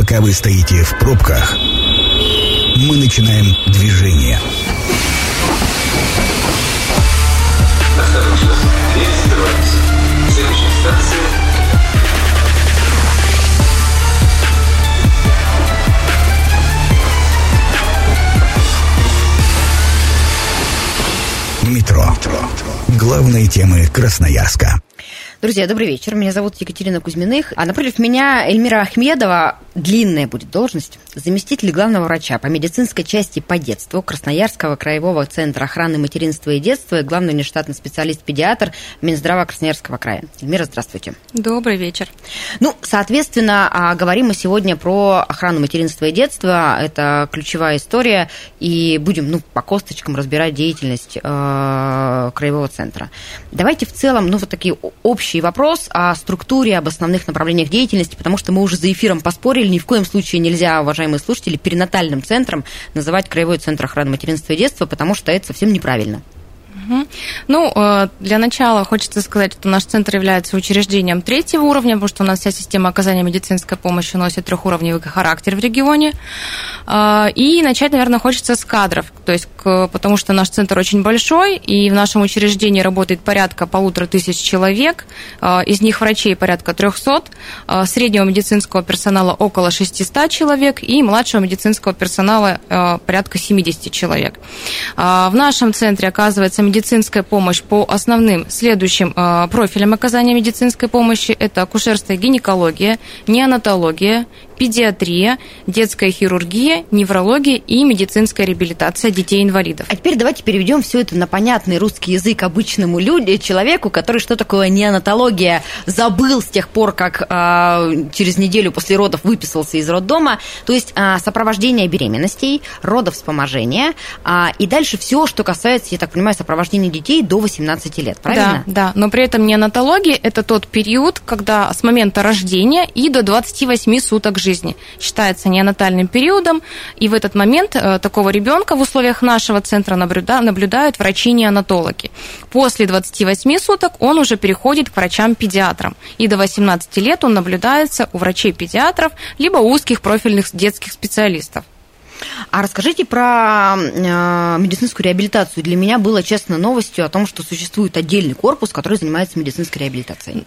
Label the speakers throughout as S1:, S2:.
S1: Пока вы стоите в пробках, мы начинаем движение. Метро. Главные темы Красноярска.
S2: Друзья, добрый вечер. Меня зовут Екатерина Кузьминых. А напротив меня Эльмира Ахмедова. Длинная будет должность. Заместитель главного врача по медицинской части по детству Красноярского краевого центра охраны материнства и детства и главный внештатный специалист-педиатр Минздрава Красноярского края. Эльмира, здравствуйте.
S3: Добрый вечер.
S2: Ну, соответственно, а, говорим мы сегодня про охрану материнства и детства. Это ключевая история. И будем, ну, по косточкам разбирать деятельность э, краевого центра. Давайте в целом, ну, вот такие общий вопрос о структуре, об основных направлениях деятельности, потому что мы уже за эфиром поспорили, ни в коем случае нельзя, уважаемые слушатели, перинатальным центром называть Краевой центр охраны материнства и детства, потому что это совсем неправильно.
S3: Ну, э, для начала хочется сказать, что наш центр является учреждением третьего уровня, потому что у нас вся система оказания медицинской помощи носит трехуровневый характер в регионе. Э, и начать, наверное, хочется с кадров, то есть, потому что наш центр очень большой, и в нашем учреждении работает порядка полутора тысяч человек, э, из них врачей порядка 300, среднего медицинского персонала около 600 человек и младшего медицинского персонала порядка 70 человек. В нашем центре оказывается медицинская медицинская помощь по основным следующим э, профилям оказания медицинской помощи. Это акушерство и гинекология, неонатология, педиатрия, детская хирургия, неврология и медицинская реабилитация детей-инвалидов.
S2: А теперь давайте переведем все это на понятный русский язык обычному люди, человеку, который что такое неонатология забыл с тех пор, как э, через неделю после родов выписался из роддома. То есть э, сопровождение беременностей, родов вспоможения э, и дальше все, что касается, я так понимаю, сопровождения детей до 18 лет, правильно?
S3: Да, да. Но при этом неонатология – это тот период, когда с момента рождения и до 28 суток жизни жизни считается неонатальным периодом, и в этот момент э, такого ребенка в условиях нашего центра наблюдают врачи-неонатологи. После 28 суток он уже переходит к врачам-педиатрам, и до 18 лет он наблюдается у врачей-педиатров, либо узких профильных детских специалистов.
S2: А расскажите про э, медицинскую реабилитацию. Для меня было, честно, новостью о том, что существует отдельный корпус, который занимается медицинской реабилитацией.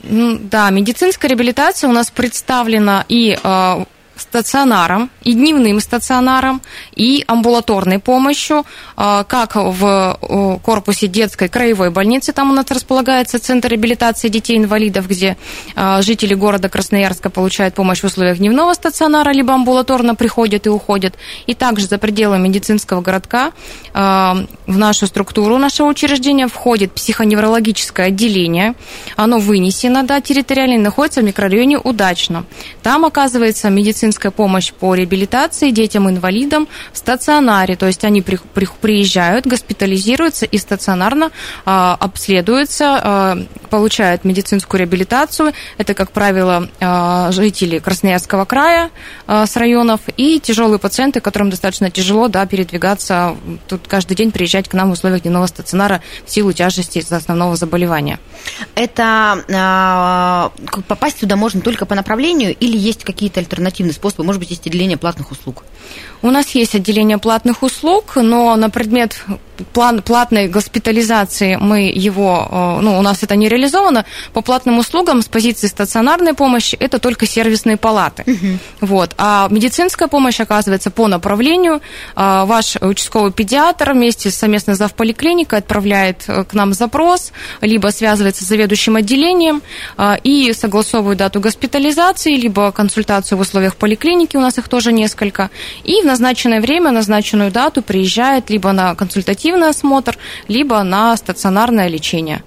S3: Да, медицинская реабилитация у нас представлена и э, стационаром, и дневным стационаром, и амбулаторной помощью, а, как в корпусе детской краевой больницы, там у нас располагается Центр реабилитации детей-инвалидов, где а, жители города Красноярска получают помощь в условиях дневного стационара, либо амбулаторно приходят и уходят. И также за пределами медицинского городка а, в нашу структуру нашего учреждения входит психоневрологическое отделение. Оно вынесено, да, территориально, находится в микрорайоне Удачно. Там, оказывается, медицинская медицинская помощь по реабилитации детям-инвалидам в стационаре. То есть они при, при, приезжают, госпитализируются и стационарно э, обследуются, э, получают медицинскую реабилитацию. Это, как правило, э, жители Красноярского края э, с районов и тяжелые пациенты, которым достаточно тяжело да, передвигаться, тут каждый день приезжать к нам в условиях дневного стационара в силу тяжести основного заболевания.
S2: Это э, попасть туда можно только по направлению или есть какие-то альтернативные способы? Может быть, есть отделение платных услуг?
S3: У нас есть отделение платных услуг, но на предмет план, платной госпитализации мы его, э, ну, у нас это не реализовано. По платным услугам с позиции стационарной помощи это только сервисные палаты. Угу. Вот. А медицинская помощь оказывается по направлению. А, ваш участковый педиатр вместе с завполиклиникой отправляет э, к нам запрос, либо связывается с заведующим отделением а, и согласовывает дату госпитализации, либо консультацию в условиях поликлиники, у нас их тоже несколько. И в назначенное время, назначенную дату приезжает либо на консультативный осмотр, либо на стационарное лечение.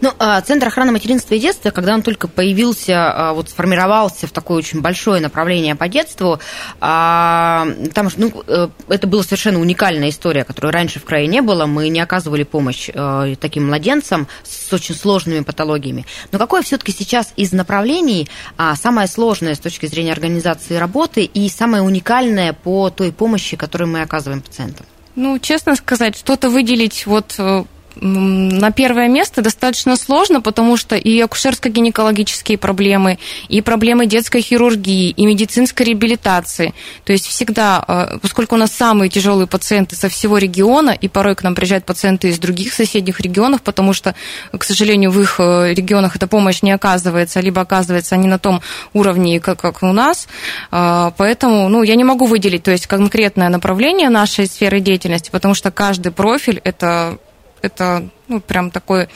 S2: Ну, а, Центр охраны материнства и детства, когда он только появился, а, вот сформировался в такое очень большое направление по детству, а, там, ну, э, это была совершенно уникальная история, которой раньше в крае не было. Мы не оказывали помощь э, таким младенцам с очень сложными патологиями. Но какое все-таки сейчас из направлений самое сложное с точки зрения организации работы и самое уникальное по той помощи, которую мы оказываем пациентам?
S3: Ну, честно сказать, что-то выделить вот э, на первое место достаточно сложно, потому что и акушерско-гинекологические проблемы, и проблемы детской хирургии, и медицинской реабилитации. То есть всегда, э, поскольку у нас самые тяжелые пациенты со всего региона, и порой к нам приезжают пациенты из других соседних регионов, потому что, к сожалению, в их э, регионах эта помощь не оказывается, либо оказывается не на том уровне, как, как у нас. Э, поэтому ну, я не могу выделить то есть, конкретное направление нашей сферы деятельности, потому что каждый профиль – это это ну, прям такой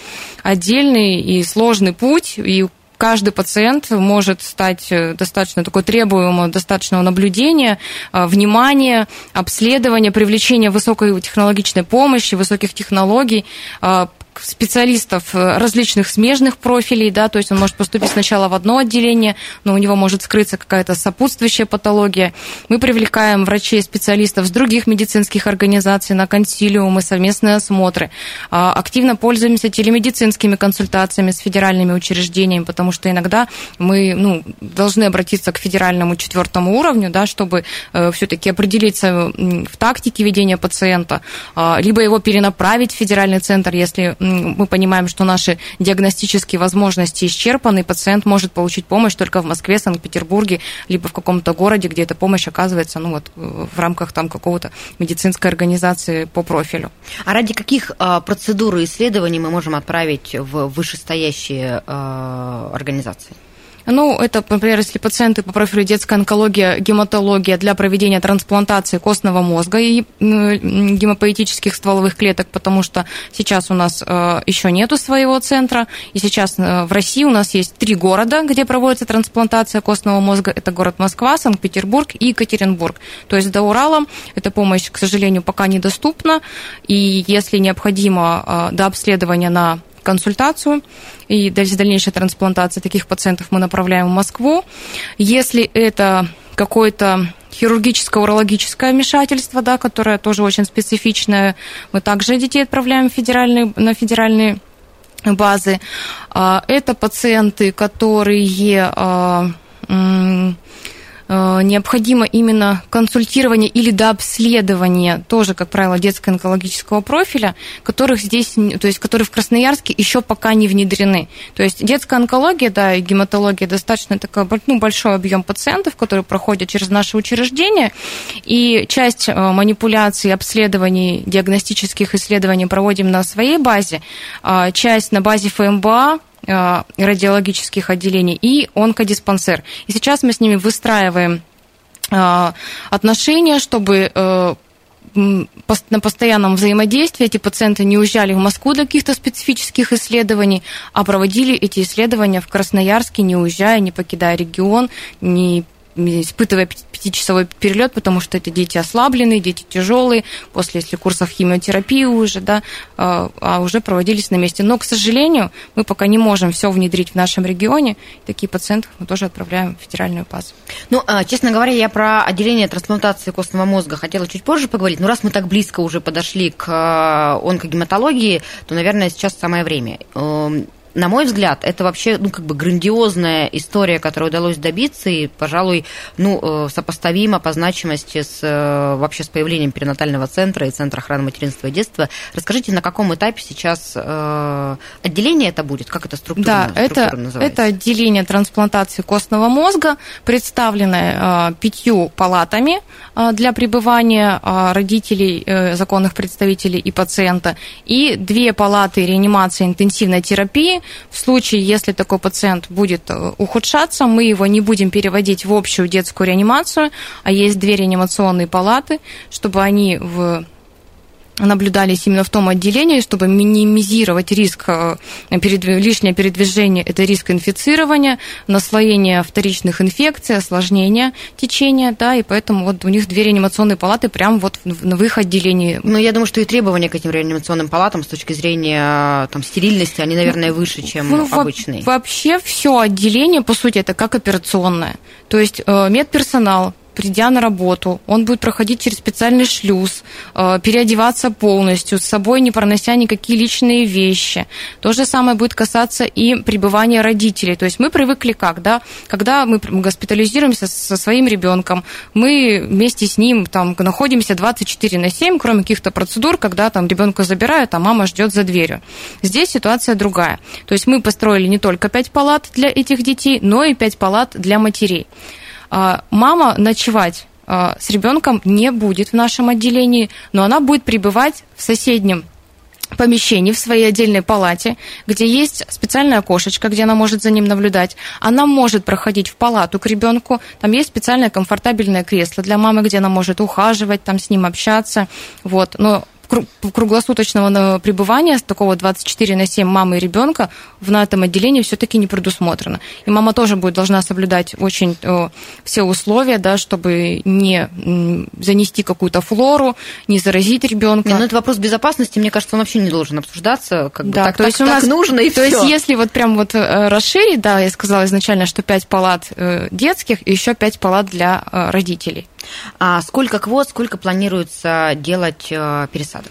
S3: отдельный и сложный путь, и каждый пациент может стать э, достаточно такой требуемого достаточного наблюдения, э, внимания, обследования, привлечения высокой технологичной помощи, высоких технологий, э, специалистов э, различных смежных профилей, да, то есть он может поступить сначала в одно отделение, но у него может скрыться какая-то сопутствующая патология. Мы привлекаем врачей, специалистов с других медицинских организаций на консилиумы, совместные осмотры. А, активно пользуемся телемедицинскими консультациями с федеральными учреждениями, потому что иногда мы ну, должны обратиться к федеральному четвертому уровню, да, чтобы э, все-таки определиться в тактике ведения пациента, а, либо его перенаправить в федеральный центр, если мы понимаем, что наши диагностические возможности исчерпаны, пациент может получить помощь только в Москве, Санкт-Петербурге, либо в каком-то городе, где эта помощь оказывается ну, вот, в рамках там, какого-то медицинской организации по профилю.
S2: А ради каких а, процедур и исследований мы можем отправить в вышестоящие а, организации?
S3: Ну, это, например, если пациенты по профилю детская онкология, гематология для проведения трансплантации костного мозга и гемопоэтических стволовых клеток, потому что сейчас у нас э, еще нету своего центра, и сейчас э, в России у нас есть три города, где проводится трансплантация костного мозга. Это город Москва, Санкт-Петербург и Екатеринбург. То есть до Урала эта помощь, к сожалению, пока недоступна, и если необходимо э, до обследования на консультацию и дальнейшая трансплантация таких пациентов мы направляем в Москву. Если это какое-то хирургическое урологическое вмешательство, да, которое тоже очень специфичное, мы также детей отправляем в федеральные, на федеральные базы. А, это пациенты, которые а, необходимо именно консультирование или дообследование тоже, как правило, детско-онкологического профиля, которых здесь, то есть которые в Красноярске еще пока не внедрены. То есть детская онкология, да, и гематология достаточно такой ну, большой объем пациентов, которые проходят через наше учреждение, и часть э, манипуляций, обследований, диагностических исследований проводим на своей базе, а часть на базе ФМБА, Э, радиологических отделений и онкодиспансер. И сейчас мы с ними выстраиваем э, отношения, чтобы э, на постоянном взаимодействии эти пациенты не уезжали в Москву для каких-то специфических исследований, а проводили эти исследования в Красноярске, не уезжая, не покидая регион, не испытывая пятичасовой перелет, потому что это дети ослабленные, дети тяжелые, после если курсов химиотерапии уже, да, а, а уже проводились на месте. Но, к сожалению, мы пока не можем все внедрить в нашем регионе. Такие пациентов мы тоже отправляем в федеральную базу.
S2: Ну, а, честно говоря, я про отделение трансплантации костного мозга хотела чуть позже поговорить, но раз мы так близко уже подошли к а, онкогематологии, то, наверное, сейчас самое время эм, на мой взгляд, это вообще, ну, как бы грандиозная история, которую удалось добиться, и, пожалуй, ну, э, сопоставима по значимости с, э, вообще с появлением перинатального центра и Центра охраны материнства и детства. Расскажите, на каком этапе сейчас э, отделение это будет? Как это структурно,
S3: да, это, это отделение трансплантации костного мозга, представленное пятью палатами для пребывания родителей, законных представителей и пациента, и две палаты реанимации интенсивной терапии, в случае, если такой пациент будет э, ухудшаться, мы его не будем переводить в общую детскую реанимацию, а есть две реанимационные палаты, чтобы они в наблюдались именно в том отделении, чтобы минимизировать риск э, лишнее передвижение, это риск инфицирования, наслоения вторичных инфекций, осложнения течения, да, и поэтому вот у них две реанимационные палаты прямо вот в, их отделении.
S2: Но я думаю, что и требования к этим реанимационным палатам с точки зрения там, стерильности, они, наверное, выше, чем ну,
S3: обычные. Вообще все отделение, по сути, это как операционное. То есть э, медперсонал придя на работу, он будет проходить через специальный шлюз, э, переодеваться полностью, с собой не пронося никакие личные вещи. То же самое будет касаться и пребывания родителей. То есть мы привыкли как, да, когда мы госпитализируемся со своим ребенком, мы вместе с ним там находимся 24 на 7, кроме каких-то процедур, когда там ребенка забирают, а мама ждет за дверью. Здесь ситуация другая. То есть мы построили не только 5 палат для этих детей, но и 5 палат для матерей. А, мама ночевать а, с ребенком не будет в нашем отделении, но она будет пребывать в соседнем помещении, в своей отдельной палате, где есть специальная окошечко, где она может за ним наблюдать. Она может проходить в палату к ребенку. Там есть специальное комфортабельное кресло для мамы, где она может ухаживать, там с ним общаться. Вот. Но круглосуточного пребывания, такого 24 на 7 мамы и ребенка в на этом отделении все-таки не предусмотрено. И мама тоже будет должна соблюдать очень э, все условия, да, чтобы не занести какую-то флору, не заразить ребенка.
S2: Не, ну это вопрос безопасности, мне кажется, он вообще не должен обсуждаться. Как бы, да, так, то есть так, у нас нужно и
S3: То всё. есть если вот прям вот э, расширить, да, я сказала изначально, что 5 палат э, детских и еще 5 палат для родителей.
S2: А сколько квот, сколько планируется делать пересадок?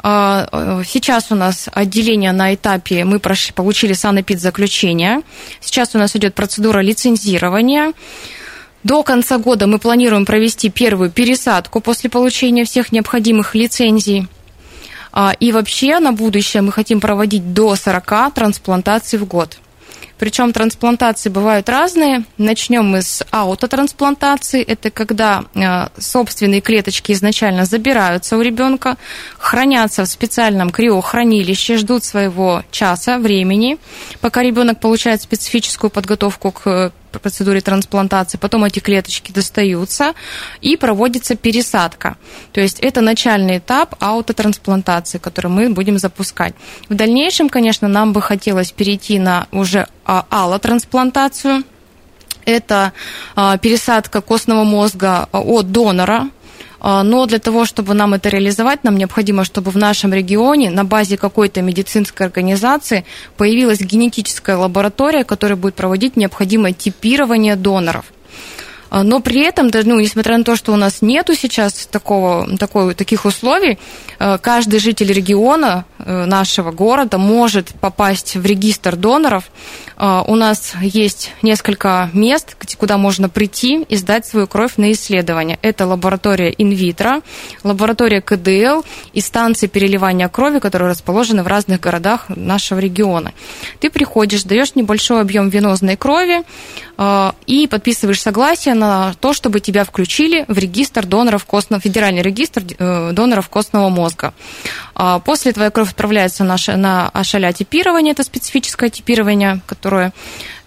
S3: А, э, сейчас у нас отделение на этапе, мы прошли, получили санэпид-заключение. Сейчас у нас идет процедура лицензирования. До конца года мы планируем провести первую пересадку после получения всех необходимых лицензий. А, и вообще на будущее мы хотим проводить до 40 трансплантаций в год. Причем трансплантации бывают разные. Начнем мы с аутотрансплантации. Это когда э, собственные клеточки изначально забираются у ребенка, хранятся в специальном криохранилище, ждут своего часа, времени, пока ребенок получает специфическую подготовку к процедуре трансплантации, потом эти клеточки достаются и проводится пересадка. То есть это начальный этап аутотрансплантации, который мы будем запускать. В дальнейшем, конечно, нам бы хотелось перейти на уже а, аллотрансплантацию. Это а, пересадка костного мозга от донора, а, но для того, чтобы нам это реализовать, нам необходимо, чтобы в нашем регионе на базе какой-то медицинской организации появилась генетическая лаборатория, которая будет проводить необходимое типирование доноров. А, но при этом, ну, несмотря на то, что у нас нету сейчас такого, такой, таких условий, а, каждый житель региона э, нашего города может попасть в регистр доноров. А, у нас есть несколько мест, куда можно прийти и сдать свою кровь на исследование. Это лаборатория инвитро, лаборатория КДЛ и станции переливания крови, которые расположены в разных городах нашего региона. Ты приходишь, даешь небольшой объем венозной крови и подписываешь согласие на то, чтобы тебя включили в регистр доноров костного, федеральный регистр э, доноров костного мозга. А после твоя кровь отправляется на, на ашаля типирование, это специфическое типирование, которое...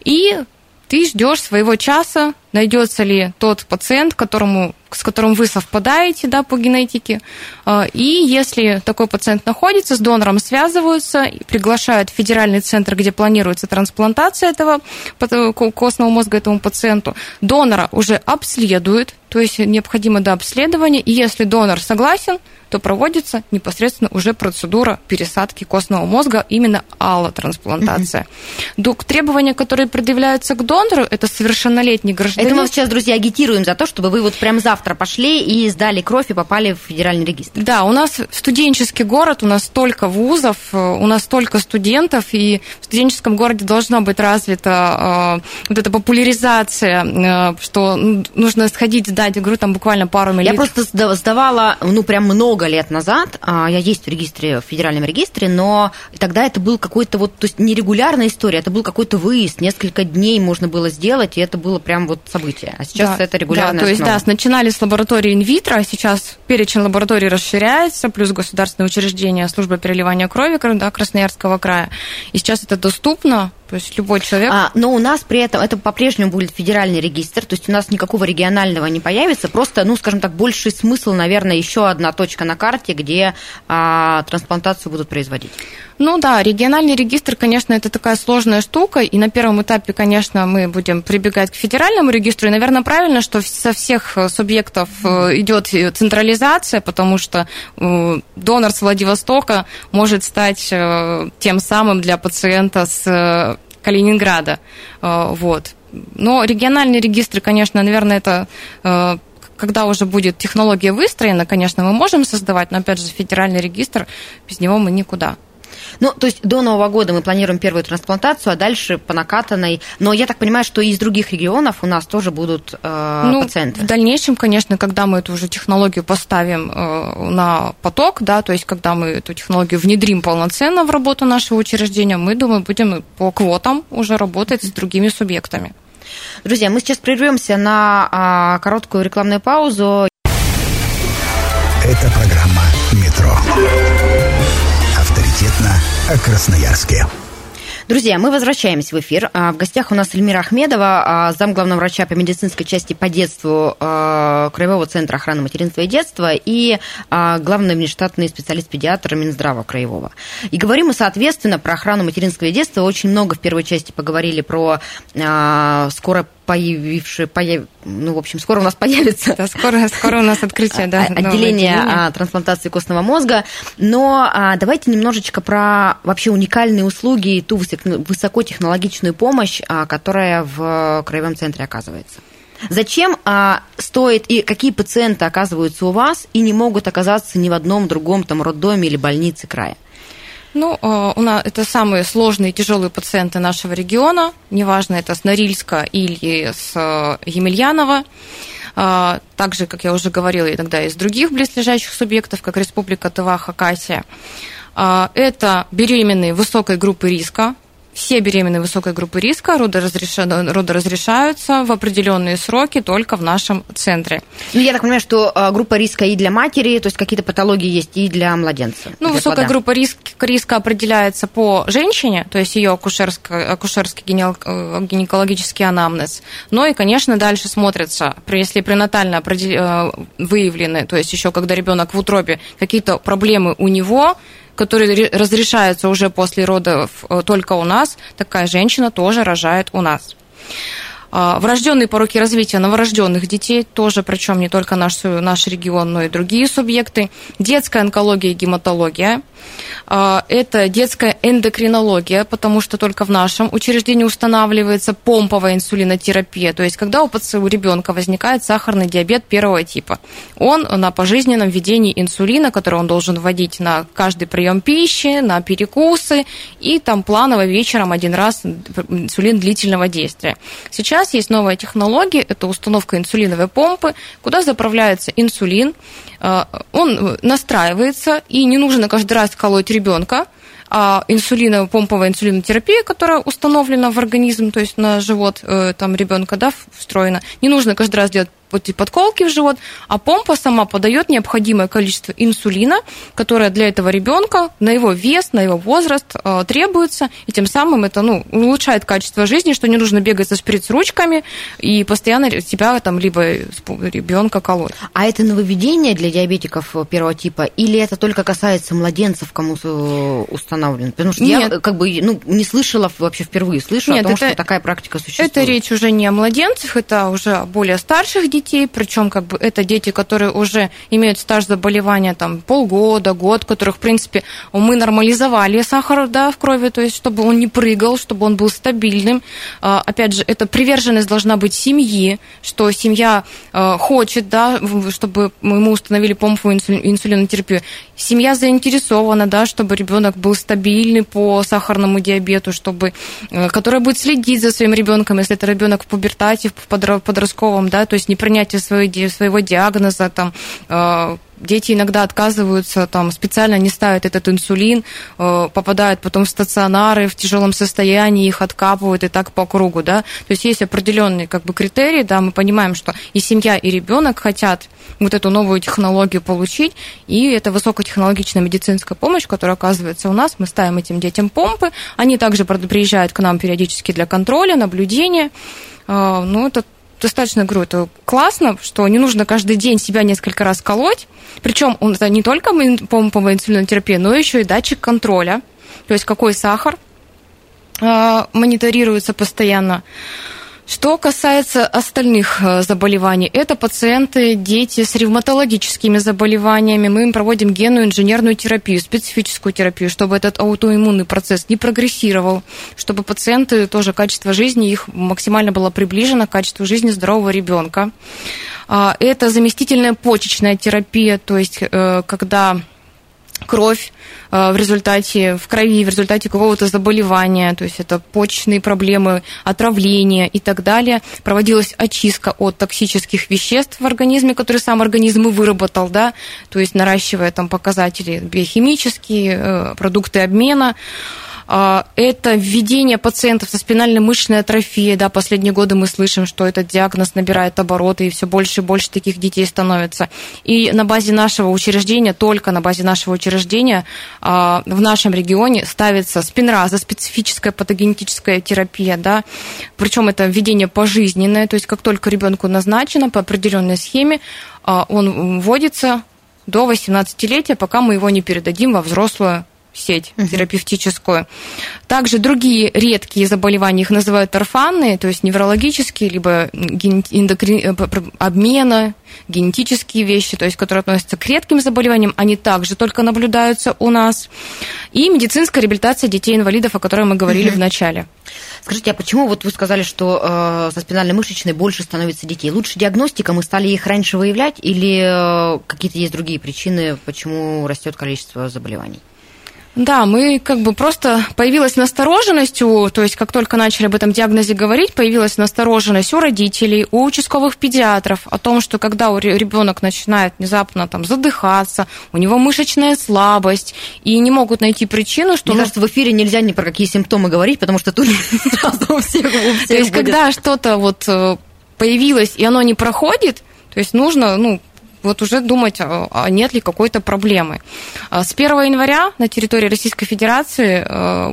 S3: И ты ждешь своего часа, найдется ли тот пациент, которому, с которым вы совпадаете да, по генетике. А, и если такой пациент находится, с донором связываются, приглашают в федеральный центр, где планируется трансплантация этого костного мозга этому пациенту. Донора уже обследуют, то есть необходимо до обследования, и если донор согласен, то проводится непосредственно уже процедура пересадки костного мозга, именно аллотрансплантация. Mm-hmm. Требования, которые предъявляются к донору, это совершеннолетний гражданин.
S2: Это мы сейчас, друзья, агитируем за то, чтобы вы вот прям завтра пошли и сдали кровь и попали в федеральный регистр.
S3: Да, у нас студенческий город, у нас столько вузов, у нас столько студентов, и в студенческом городе должна быть развита э, вот эта популяризация, э, что нужно сходить сдать, говорю, там буквально пару миллилитров.
S2: Я просто сдавала, ну, прям много много лет назад, а, я есть в регистре, в федеральном регистре, но тогда это был какой-то вот, то есть нерегулярная история, это был какой-то выезд, несколько дней можно было сделать, и это было прям вот событие. А сейчас да, это регулярная
S3: да, то есть, да, начинали с лаборатории инвитро, а сейчас перечень лабораторий расширяется, плюс государственное учреждение, служба переливания крови да, Красноярского края. И сейчас это доступно, то есть любой человек.
S2: А, но у нас при этом это по-прежнему будет федеральный регистр, то есть у нас никакого регионального не появится, просто, ну, скажем так, больший смысл, наверное, еще одна точка на карте, где а, трансплантацию будут производить.
S3: Ну да, региональный регистр, конечно, это такая сложная штука, и на первом этапе, конечно, мы будем прибегать к федеральному регистру, и, наверное, правильно, что со всех субъектов э, идет централизация, потому что э, донор с Владивостока может стать э, тем самым для пациента с Калининграда. Вот. Но региональные регистры, конечно, наверное, это когда уже будет технология выстроена, конечно, мы можем создавать, но опять же федеральный регистр, без него мы никуда.
S2: Ну, то есть до Нового года мы планируем первую трансплантацию, а дальше по накатанной. Но я так понимаю, что из других регионов у нас тоже будут э,
S3: ну,
S2: пациенты.
S3: В дальнейшем, конечно, когда мы эту уже технологию поставим э, на поток, да, то есть когда мы эту технологию внедрим полноценно в работу нашего учреждения, мы, думаю, будем по квотам уже работать с другими субъектами.
S2: Друзья, мы сейчас прервемся на а, короткую рекламную паузу.
S1: Это программа «Метро». Авторитетно о Красноярске.
S2: Друзья, мы возвращаемся в эфир. А, В гостях у нас Эльмира Ахмедова, а, зам главного врача по медицинской части по детству а, Краевого центра охраны материнства и детства и главный внештатный специалист-педиатр Минздрава Краевого. И говорим мы, соответственно, про охрану материнского и детства. Очень много в первой части поговорили про скоро появившие, появ... ну, в общем, скоро у нас появится
S3: Да, скоро, скоро у нас открытие, да. нового
S2: отделение а, трансплантации костного мозга. Но а, давайте немножечко про вообще уникальные услуги и ту высок- высокотехнологичную помощь, а, которая в краевом центре оказывается. Зачем а, стоит и какие пациенты оказываются у вас и не могут оказаться ни в одном другом там роддоме или больнице края?
S3: Ну, э, у нас это самые сложные и тяжелые пациенты нашего региона. Неважно, это с Норильска или с э, Емельянова. Э, Также, как я уже говорила, иногда из других близлежащих субъектов, как Республика Тыва, Хакасия. Это беременные высокой группы риска. Все беременные высокой группы риска родоразреша- родоразрешаются в определенные сроки только в нашем центре.
S2: Ну, я так понимаю, что а, группа риска и для матери, то есть какие-то патологии есть и для младенца.
S3: Ну,
S2: для
S3: высокая
S2: плода.
S3: группа риск, риска определяется по женщине, то есть ее акушерский генеал- э, гинекологический анамнез. Но и, конечно, дальше смотрятся, при- если пренатально э, выявлены, то есть еще когда ребенок в утробе, какие-то проблемы у него, которые ре- разрешаются уже после родов э, только у нас, такая женщина тоже рожает у нас. А, Врожденные пороки развития новорожденных детей, тоже причем не только наш, наш регион, но и другие субъекты. Детская онкология и гематология. А, Это детская эндокринология, потому что только в нашем учреждении устанавливается помповая инсулинотерапия. То есть, когда у, у ребенка возникает сахарный диабет первого типа, он на пожизненном введении инсулина, который он должен вводить на каждый прием пищи, на перекусы, и там планово вечером один раз инсулин длительного действия. Сейчас есть новая технология, это установка инсулиновой помпы, куда заправляется инсулин, э, он настраивается, и не нужно каждый раз колоть ребенка, а инсулина, помповая инсулинотерапия, которая установлена в организм, то есть на живот э, там ребенка, да, встроена, не нужно каждый раз делать подколки в живот, а помпа сама подает необходимое количество инсулина, которое для этого ребенка на его вес, на его возраст э, требуется, и тем самым это ну, улучшает качество жизни, что не нужно бегать со шприц-ручками и постоянно тебя там либо ребенка колоть.
S2: А это нововведение для диабетиков первого типа, или это только касается младенцев, кому э, установлено? Потому что я
S3: Нет.
S2: как бы ну, не слышала вообще впервые слышу
S3: Нет,
S2: о том,
S3: это-
S2: что такая практика существует.
S3: Это речь уже не о младенцах, это уже о более старших детей, причем как бы это дети, которые уже имеют стаж заболевания там полгода, год, которых, в принципе, мы нормализовали сахар да, в крови, то есть чтобы он не прыгал, чтобы он был стабильным. А, Опять же, эта приверженность должна быть семьи, что семья э, хочет, да, чтобы мы установили инсу- инсулинотерапию. Семья заинтересована, да, чтобы ребенок был стабильный по сахарному диабету, чтобы, э, которая будет следить за своим ребенком, если это ребенок в пубертате, в подро- подростковом, да, то есть не принятие своего, своего диагноза, там, э, Дети иногда отказываются, там, специально не ставят этот инсулин, э, попадают потом в стационары в тяжелом состоянии, их откапывают и так по кругу, да. То есть есть определенные как бы критерии, да, мы понимаем, что и семья, и ребенок хотят вот эту новую технологию получить, и это высокотехнологичная медицинская помощь, которая оказывается у нас. Мы ставим этим детям помпы, они также приезжают к нам периодически для контроля, наблюдения. Э, Ну, это достаточно, говорю, это классно, что не нужно каждый день себя несколько раз колоть. Причем он это не только помповая инсулинотерапия, но еще и датчик контроля. То есть какой сахар э, мониторируется постоянно. Что касается остальных э, заболеваний, это пациенты, дети с ревматологическими заболеваниями. Мы им проводим генную инженерную терапию, специфическую терапию, чтобы этот аутоиммунный процесс не прогрессировал, чтобы пациенты тоже качество жизни их максимально было приближено к качеству жизни здорового ребенка. А, это заместительная почечная терапия, то есть э, когда кровь э, в результате, в крови, в результате какого-то заболевания, то есть это почечные проблемы, отравление и так далее. Проводилась очистка от токсических веществ в организме, которые сам организм и выработал, да, то есть наращивая там показатели биохимические, э, продукты обмена. А, это введение пациентов со спинальной мышечной атрофией. Да, последние годы мы слышим, что этот диагноз набирает обороты, и все больше и больше таких детей становится. И на базе нашего учреждения, только на базе нашего учреждения а, в нашем регионе ставится спинраза, специфическая патогенетическая терапия, да, причем это введение пожизненное, то есть как только ребенку назначено по определенной схеме, а, он вводится до 18-летия, пока мы его не передадим во взрослую сеть угу. терапевтическую. Также другие редкие заболевания, их называют орфанные, то есть неврологические, либо эндокрин... Э, обмена, генетические вещи, то есть которые относятся к редким заболеваниям, они также только наблюдаются у нас. И медицинская реабилитация детей-инвалидов, о которой мы говорили угу. в начале.
S2: Скажите, а почему вот вы сказали, что э, со спинально-мышечной больше становится детей? Лучше диагностика, мы стали их раньше выявлять, или э, какие-то есть другие причины, почему растет количество заболеваний?
S3: Да, мы как бы просто появилась настороженность, у, то есть как только начали об этом диагнозе говорить, появилась настороженность у родителей, у участковых педиатров о том, что когда ребенок начинает внезапно там задыхаться, у него мышечная слабость, и не могут найти причину, что...
S2: Мне ну... кажется, в эфире нельзя ни про какие симптомы говорить, потому что тут сразу у всех, у всех
S3: То есть когда что-то вот э, появилось, и оно не проходит, то есть нужно, ну, вот уже думать, а, а нет ли какой-то проблемы. А с 1 января на территории Российской Федерации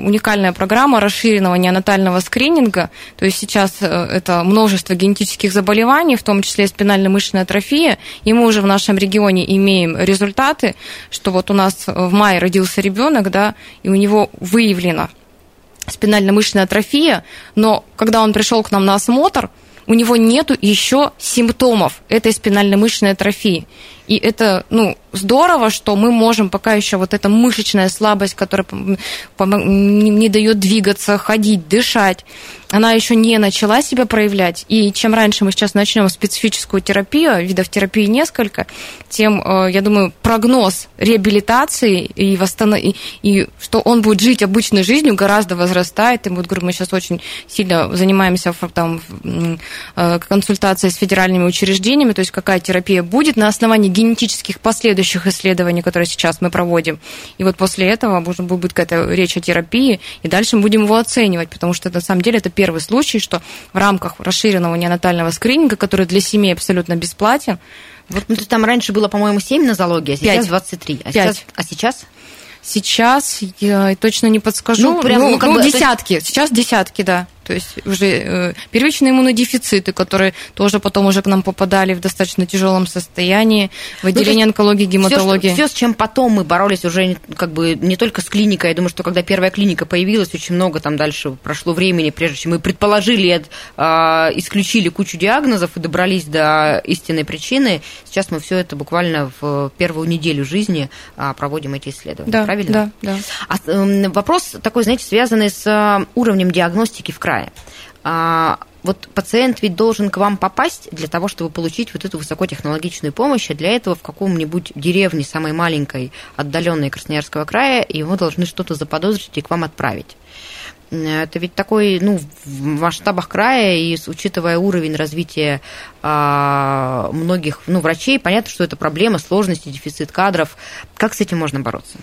S3: уникальная программа расширенного неонатального скрининга, то есть сейчас э, это множество генетических заболеваний, в том числе спинально-мышечная атрофия, и мы уже в нашем регионе имеем результаты, что вот у нас в мае родился ребенок, да, и у него выявлена спинально-мышечная атрофия, но когда он пришел к нам на осмотр, у него нету еще симптомов этой спинально-мышечной атрофии. И это, ну, здорово, что мы можем пока еще вот эта мышечная слабость, которая не дает двигаться, ходить, дышать, она еще не начала себя проявлять. И чем раньше мы сейчас начнем специфическую терапию, видов терапии несколько, тем, э, я думаю, прогноз реабилитации и, восстанов... и, и что он будет жить обычной жизнью, гораздо возрастает. И вот, говорю, мы сейчас очень сильно занимаемся там, э, консультацией с федеральными учреждениями, то есть какая терапия будет на основании генетических последующих исследований, которые сейчас мы проводим. И вот после этого может будет какая-то речь о терапии, и дальше мы будем его оценивать, потому что на самом деле это первый случай, что в рамках расширенного неонатального скрининга, который для семей абсолютно бесплатен,
S2: вот, ну, там раньше было, по-моему, 7 нозологий, а сейчас 5. 23. А 5. сейчас? А сейчас?
S3: Сейчас я точно не подскажу.
S2: Ну, прям, ну,
S3: ну, ну десятки. Бы... Сейчас десятки, да. То есть уже э, первичные иммунодефициты, которые тоже потом уже к нам попадали в достаточно тяжелом состоянии, в отделение ну, онкологии, гематологии.
S2: Все, все, с чем потом мы боролись уже как бы не только с клиникой. Я думаю, что когда первая клиника появилась, очень много там дальше прошло времени, прежде чем мы предположили, э, исключили кучу диагнозов и добрались до истинной причины. Сейчас мы все это буквально в первую неделю жизни э, проводим эти исследования.
S3: Да,
S2: правильно?
S3: Да, да.
S2: А, э, вопрос такой, знаете, связанный с э, уровнем диагностики в крае крае. А, вот пациент ведь должен к вам попасть для того, чтобы получить вот эту высокотехнологичную помощь, а для этого в каком-нибудь деревне самой маленькой, отдаленной Красноярского края, его должны что-то заподозрить и к вам отправить. Это ведь такой, ну, в масштабах края и учитывая уровень развития а, многих, ну, врачей, понятно, что это проблема, сложности, дефицит кадров. Как с этим можно бороться?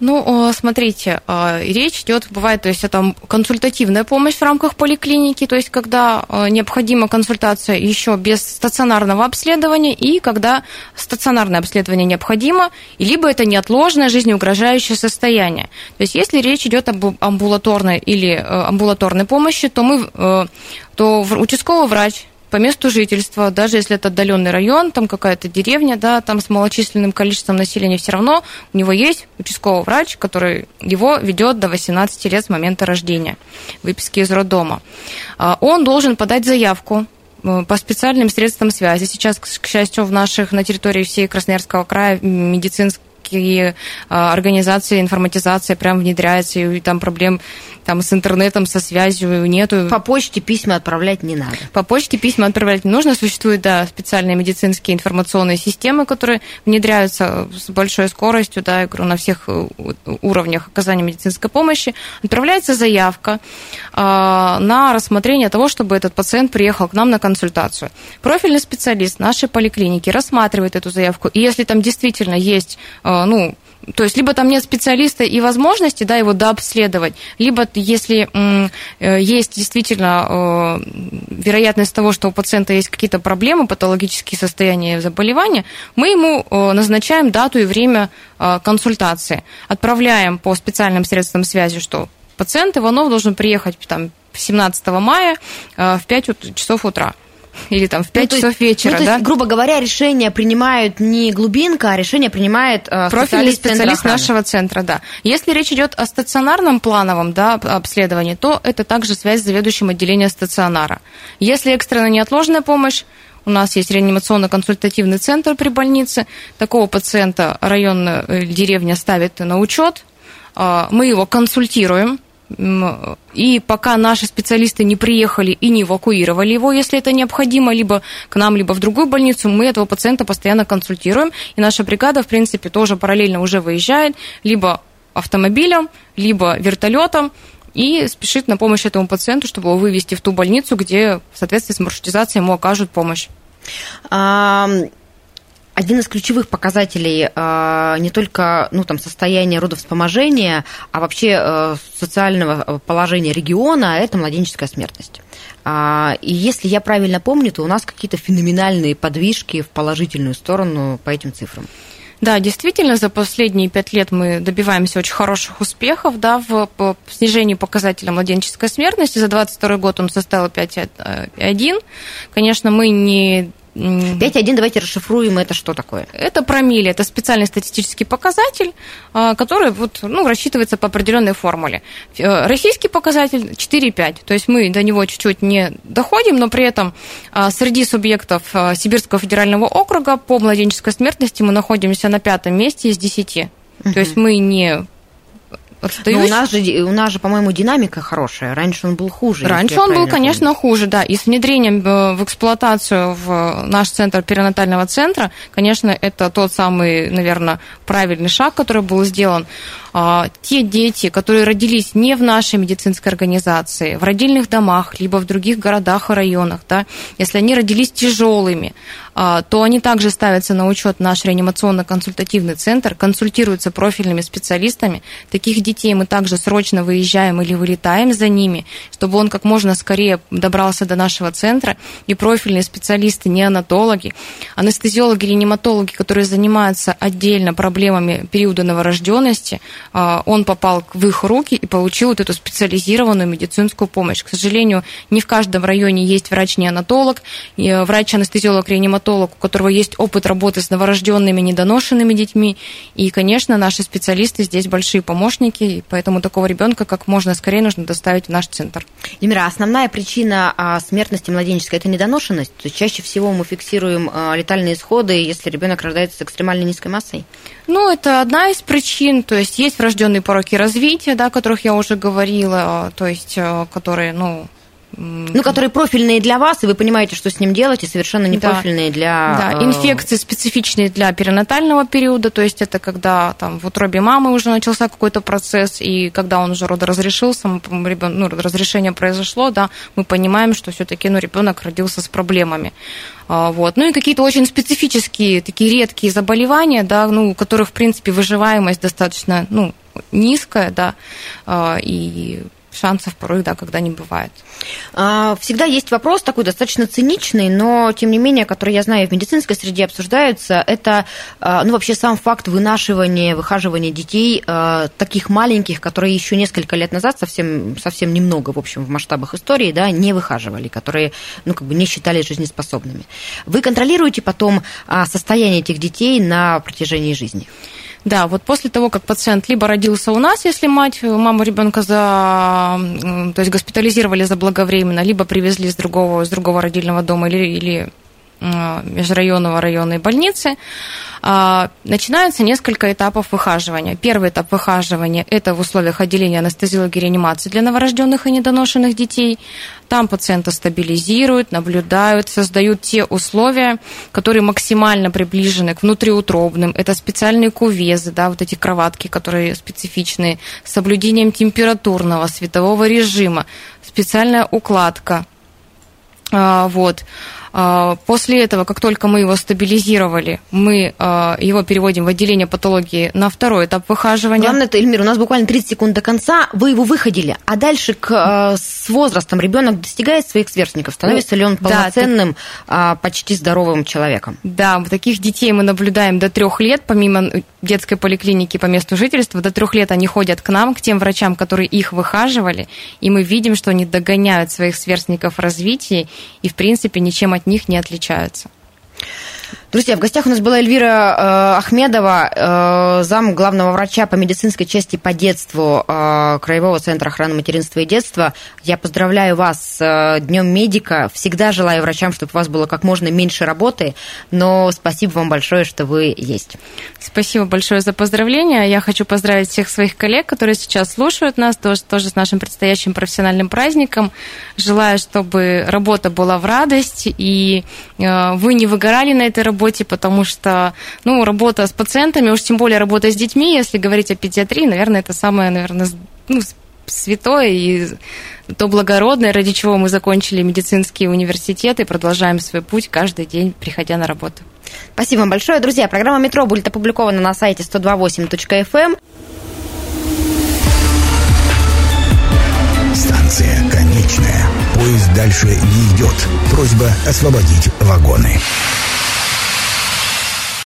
S3: Ну, смотрите, а, речь идет, бывает, то есть это консультативная помощь в рамках поликлиники, то есть когда а, необходима консультация еще без стационарного обследования, и когда стационарное обследование необходимо, и либо это неотложное жизнеугрожающее состояние. То есть если речь идет об амбулаторной или э, амбулаторной помощи, то мы, э, то участковый врач по месту жительства, даже если это отдаленный район, там какая-то деревня, да, там с малочисленным количеством населения, все равно у него есть участковый врач, который его ведет до 18 лет с момента рождения, выписки из роддома. А, он должен подать заявку э, по специальным средствам связи. Сейчас, к счастью, в наших, на территории всей Красноярского края медицинских такие а, организации, информатизация прям внедряется, и там проблем там с интернетом, со связью нету.
S2: По почте письма отправлять не надо.
S3: По почте письма отправлять не нужно. Существуют, да, специальные медицинские информационные системы, которые внедряются с большой скоростью, да, я говорю, на всех э, уровнях оказания медицинской помощи. Отправляется заявка э, на рассмотрение того, чтобы этот пациент приехал к нам на консультацию. Профильный специалист нашей поликлиники рассматривает эту заявку, и если там действительно есть э, ну, то есть либо там нет специалиста и возможности да, его дообследовать, либо если э, есть действительно э, вероятность того, что у пациента есть какие-то проблемы, патологические состояния заболевания, мы ему э, назначаем дату и время консультации. Отправляем по специальным средствам связи, что пациент Иванов должен приехать там, 17 мая в 5 часов утра или там в 5 ну, часов вечера,
S2: ну,
S3: да?
S2: Есть, грубо говоря, решение принимают не глубинка, а решение принимает э,
S3: профильный специалист нашего центра, да. Если речь идет о стационарном плановом да, обследовании, то это также связь с заведующим отделением стационара. Если экстренная неотложная помощь, у нас есть реанимационно-консультативный центр при больнице. Такого пациента районная э, деревня ставит на учет. А, мы его консультируем, и пока наши специалисты не приехали и не эвакуировали его, если это необходимо, либо к нам, либо в другую больницу, мы этого пациента постоянно консультируем. И наша бригада, в принципе, тоже параллельно уже выезжает либо автомобилем, либо вертолетом и спешит на помощь этому пациенту, чтобы его вывести в ту больницу, где в соответствии с маршрутизацией ему окажут помощь
S2: один из ключевых показателей э, не только ну, там, состояния родовспоможения, а вообще э, социального положения региона – это младенческая смертность. А, и если я правильно помню, то у нас какие-то феноменальные подвижки в положительную сторону по этим цифрам.
S3: Да, действительно, за последние пять лет мы добиваемся очень хороших успехов да, в, в снижении показателя младенческой смертности. За 2022 год он составил 5,1. Конечно, мы не
S2: 5.1, давайте расшифруем, это что такое?
S3: Это промилле, это специальный статистический показатель, а, который вот, ну, рассчитывается по определенной формуле. Э, российский показатель 4,5, то есть мы до него чуть-чуть не доходим, но при этом а, среди субъектов а, Сибирского федерального округа по младенческой смертности мы находимся на пятом месте из 10. Угу. То есть мы не
S2: отстающий. Но у нас же, у нас же, по-моему, динамика хорошая. Раньше он был хуже.
S3: Раньше он был, конечно, помню. хуже, да. И с внедрением э, в эксплуатацию в наш центр перинатального центра, конечно, это тот самый, наверное, правильный шаг, который был сделан. А, те дети, которые родились не в нашей медицинской организации, в родильных домах, либо в других городах и районах, да, если они родились тяжелыми, а, то они также ставятся на учет наш реанимационно-консультативный центр, консультируются профильными специалистами. Таких детей мы также срочно выезжаем или вылетаем за ними, чтобы он как можно скорее добрался до нашего центра. И профильные специалисты, неонатологи, анестезиологи, реаниматологи, которые занимаются отдельно проблемами периода новорожденности, он попал в их руки и получил вот эту специализированную медицинскую помощь. К сожалению, не в каждом районе есть врач-неонатолог, э, врач-анестезиолог-реаниматолог, у которого есть опыт работы с новорожденными, недоношенными детьми. И, конечно, наши специалисты здесь большие помощники, и поэтому такого ребенка как можно скорее нужно доставить в наш центр.
S2: Демира, основная причина а, смертности младенческой – это недоношенность? То есть чаще всего мы фиксируем а, летальные исходы, если ребенок рождается с экстремально низкой массой?
S3: Ну, это одна из причин, то есть есть врожденные пороки развития, да, о которых я уже говорила, то есть э, которые, ну,
S2: ну, которые профильные для вас, и вы понимаете, что с ним делать, и совершенно не да. профильные для...
S3: Да, э, инфекции специфичные для перинатального периода, то есть это когда там в утробе мамы уже начался какой-то процесс, и когда он уже родоразрешился, ну, разрешение произошло, да, мы понимаем, что все таки ну, ребенок родился с проблемами. А, вот. Ну и какие-то очень специфические, такие редкие заболевания, да, ну, у которых, в принципе, выживаемость достаточно ну, низкая, да, а, и шансов порой, да, когда не бывает.
S2: А, всегда есть вопрос такой достаточно циничный, но тем не менее, который я знаю в медицинской среде обсуждается, это а, ну, вообще сам факт вынашивания, выхаживания детей а, таких маленьких, которые еще несколько лет назад совсем, совсем немного, в общем, в масштабах истории, да, не выхаживали, которые, ну, как бы не считались жизнеспособными. Вы контролируете потом состояние этих детей на протяжении жизни?
S3: Да, вот после того, как пациент либо родился у нас, если мать, маму ребенка за, то есть госпитализировали заблаговременно, либо привезли с другого, с другого родильного дома или, или межрайонного районной больницы, а, начинается несколько этапов выхаживания. Первый этап выхаживания – это в условиях отделения анестезиологии и реанимации для новорожденных и недоношенных детей. Там пациента стабилизируют, наблюдают, создают те условия, которые максимально приближены к внутриутробным. Это специальные кувезы, да, вот эти кроватки, которые специфичные, с соблюдением температурного, светового режима, специальная укладка. А, вот. А, после этого, как только мы его стабилизировали, мы а, его переводим в отделение патологии на второй этап выхаживания.
S2: Главное, это, Эльмир, у нас буквально 30 секунд до конца, вы его выходили, а дальше к, а, с возрастом ребенок достигает своих сверстников, становится ли он полноценным, да, так... почти здоровым человеком?
S3: Да, таких детей мы наблюдаем до трех лет, помимо детской поликлиники по месту жительства, до трех лет они ходят к нам, к тем врачам, которые их выхаживали, и мы видим, что они догоняют своих сверстников в развитии и, в принципе, ничем от них не отличаются.
S2: Друзья, в гостях у нас была Эльвира э, Ахмедова, э, зам главного врача по медицинской части по детству э, Краевого центра охраны материнства и детства. Я поздравляю вас с э, Днем медика. Всегда желаю врачам, чтобы у вас было как можно меньше работы, но спасибо вам большое, что вы есть.
S3: Спасибо большое за поздравления. Я хочу поздравить всех своих коллег, которые сейчас слушают нас, тоже, тоже с нашим предстоящим профессиональным праздником. Желаю, чтобы работа была в радость, и э, вы не выгорали на этой работе, работе, потому что, ну, работа с пациентами, уж тем более работа с детьми, если говорить о педиатрии, наверное, это самое, наверное, ну, святое и то благородное, ради чего мы закончили медицинский университет и продолжаем свой путь каждый день, приходя на работу.
S2: Спасибо вам большое. Друзья, программа «Метро» будет опубликована на сайте 128.fm.
S1: Станция конечная. Поезд дальше не идет. Просьба освободить вагоны.